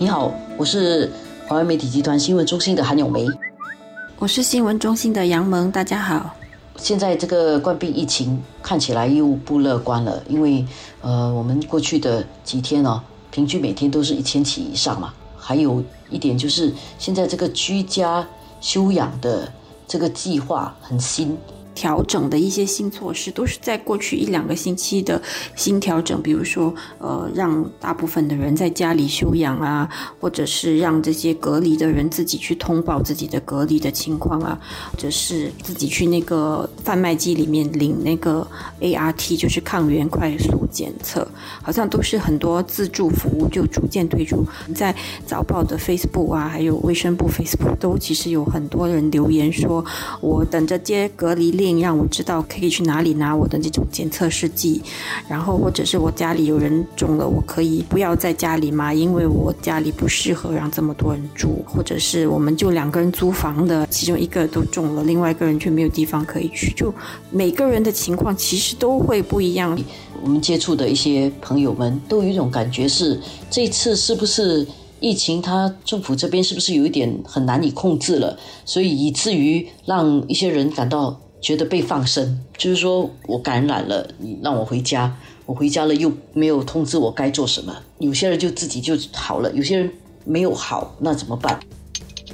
你好，我是华为媒体集团新闻中心的韩永梅。我是新闻中心的杨萌，大家好。现在这个冠病疫情看起来又不乐观了，因为呃，我们过去的几天哦，平均每天都是一千起以上嘛。还有一点就是，现在这个居家休养的这个计划很新。调整的一些新措施都是在过去一两个星期的新调整，比如说，呃，让大部分的人在家里休养啊，或者是让这些隔离的人自己去通报自己的隔离的情况啊，或者是自己去那个贩卖机里面领那个 ART，就是抗原快速检测，好像都是很多自助服务就逐渐推出。在早报的 Facebook 啊，还有卫生部 Facebook 都其实有很多人留言说，我等着接隔离令。让我知道可以去哪里拿我的那种检测试剂，然后或者是我家里有人中了，我可以不要在家里吗？因为我家里不适合让这么多人住，或者是我们就两个人租房的，其中一个都中了，另外一个人却没有地方可以去，就每个人的情况其实都会不一样。我们接触的一些朋友们都有一种感觉是，这次是不是？疫情，它政府这边是不是有一点很难以控制了？所以以至于让一些人感到觉得被放生，就是说我感染了，你让我回家，我回家了又没有通知我该做什么。有些人就自己就好了，有些人没有好，那怎么办？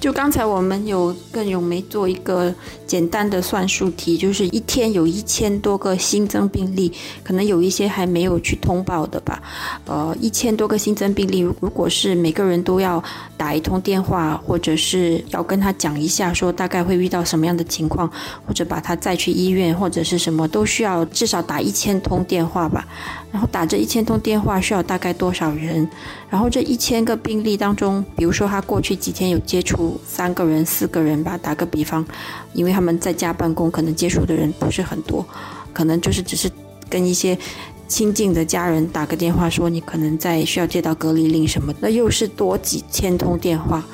就刚才我们有跟永梅做一个简单的算术题，就是一天有一千多个新增病例，可能有一些还没有去通报的吧。呃，一千多个新增病例，如果是每个人都要打一通电话，或者是要跟他讲一下，说大概会遇到什么样的情况，或者把他再去医院，或者是什么，都需要至少打一千通电话吧。然后打这一千通电话需要大概多少人？然后这一千个病例当中，比如说他过去几天有接触三个人、四个人吧，打个比方，因为他们在家办公，可能接触的人不是很多，可能就是只是跟一些亲近的家人打个电话，说你可能在需要接到隔离令什么，那又是多几千通电话。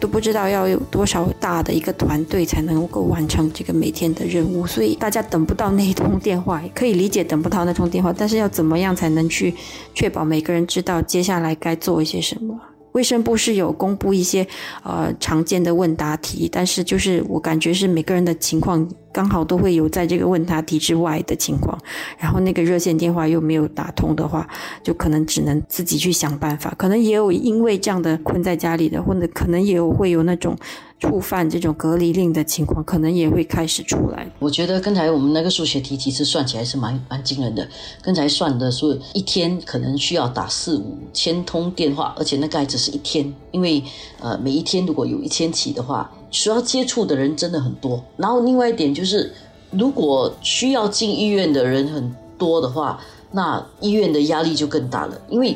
都不知道要有多少大的一个团队才能够完成这个每天的任务，所以大家等不到那一通电话，可以理解等不到那通电话，但是要怎么样才能去确保每个人知道接下来该做一些什么？卫生部是有公布一些呃常见的问答题，但是就是我感觉是每个人的情况刚好都会有在这个问答题之外的情况，然后那个热线电话又没有打通的话，就可能只能自己去想办法。可能也有因为这样的困在家里的，或者可能也有会有那种。触犯这种隔离令的情况，可能也会开始出来。我觉得刚才我们那个数学题其实算起来是蛮蛮惊人的。刚才算的说一天可能需要打四五千通电话，而且那个只是一天，因为呃每一天如果有一千起的话，需要接触的人真的很多。然后另外一点就，就是如果需要进医院的人很多的话，那医院的压力就更大了，因为。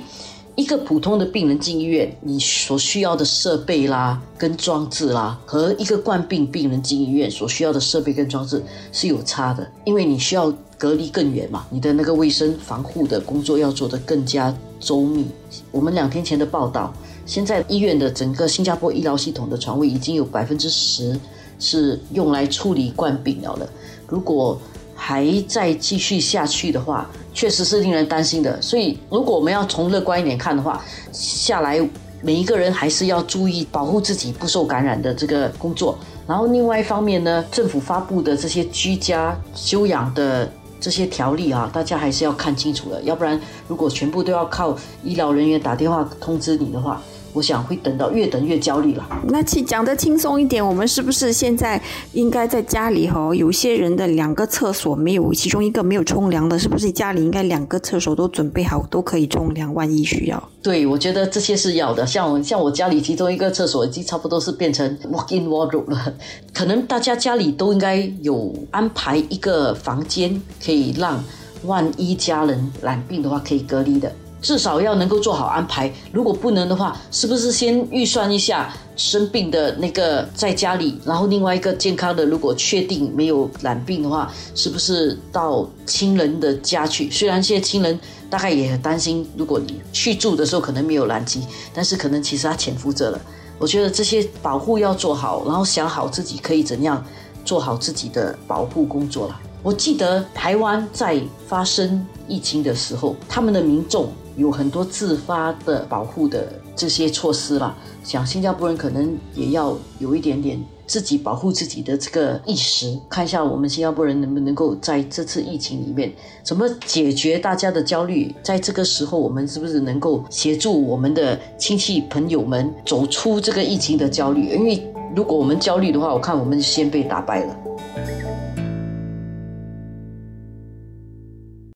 一个普通的病人进医院，你所需要的设备啦、跟装置啦，和一个冠病病人进医院所需要的设备跟装置是有差的，因为你需要隔离更远嘛，你的那个卫生防护的工作要做得更加周密。我们两天前的报道，现在医院的整个新加坡医疗系统的床位已经有百分之十是用来处理冠病了的。如果还再继续下去的话，确实是令人担心的。所以，如果我们要从乐观一点看的话，下来每一个人还是要注意保护自己不受感染的这个工作。然后，另外一方面呢，政府发布的这些居家休养的这些条例啊，大家还是要看清楚了。要不然，如果全部都要靠医疗人员打电话通知你的话，我想会等到越等越焦虑了。那去讲的轻松一点，我们是不是现在应该在家里哈？有些人的两个厕所没有，其中一个没有冲凉的，是不是家里应该两个厕所都准备好，都可以冲凉？万一需要？对，我觉得这些是要的。像我像我家里其中一个厕所已经差不多是变成 walk-in wardrobe 了，可能大家家里都应该有安排一个房间，可以让万一家人染病的话可以隔离的。至少要能够做好安排，如果不能的话，是不是先预算一下生病的那个在家里，然后另外一个健康的，如果确定没有染病的话，是不是到亲人的家去？虽然现在亲人大概也很担心，如果你去住的时候可能没有染疾，但是可能其实他潜伏着了。我觉得这些保护要做好，然后想好自己可以怎样做好自己的保护工作了。我记得台湾在发生疫情的时候，他们的民众有很多自发的保护的这些措施啦。想新加坡人可能也要有一点点自己保护自己的这个意识，看一下我们新加坡人能不能够在这次疫情里面怎么解决大家的焦虑。在这个时候，我们是不是能够协助我们的亲戚朋友们走出这个疫情的焦虑？因为如果我们焦虑的话，我看我们先被打败了。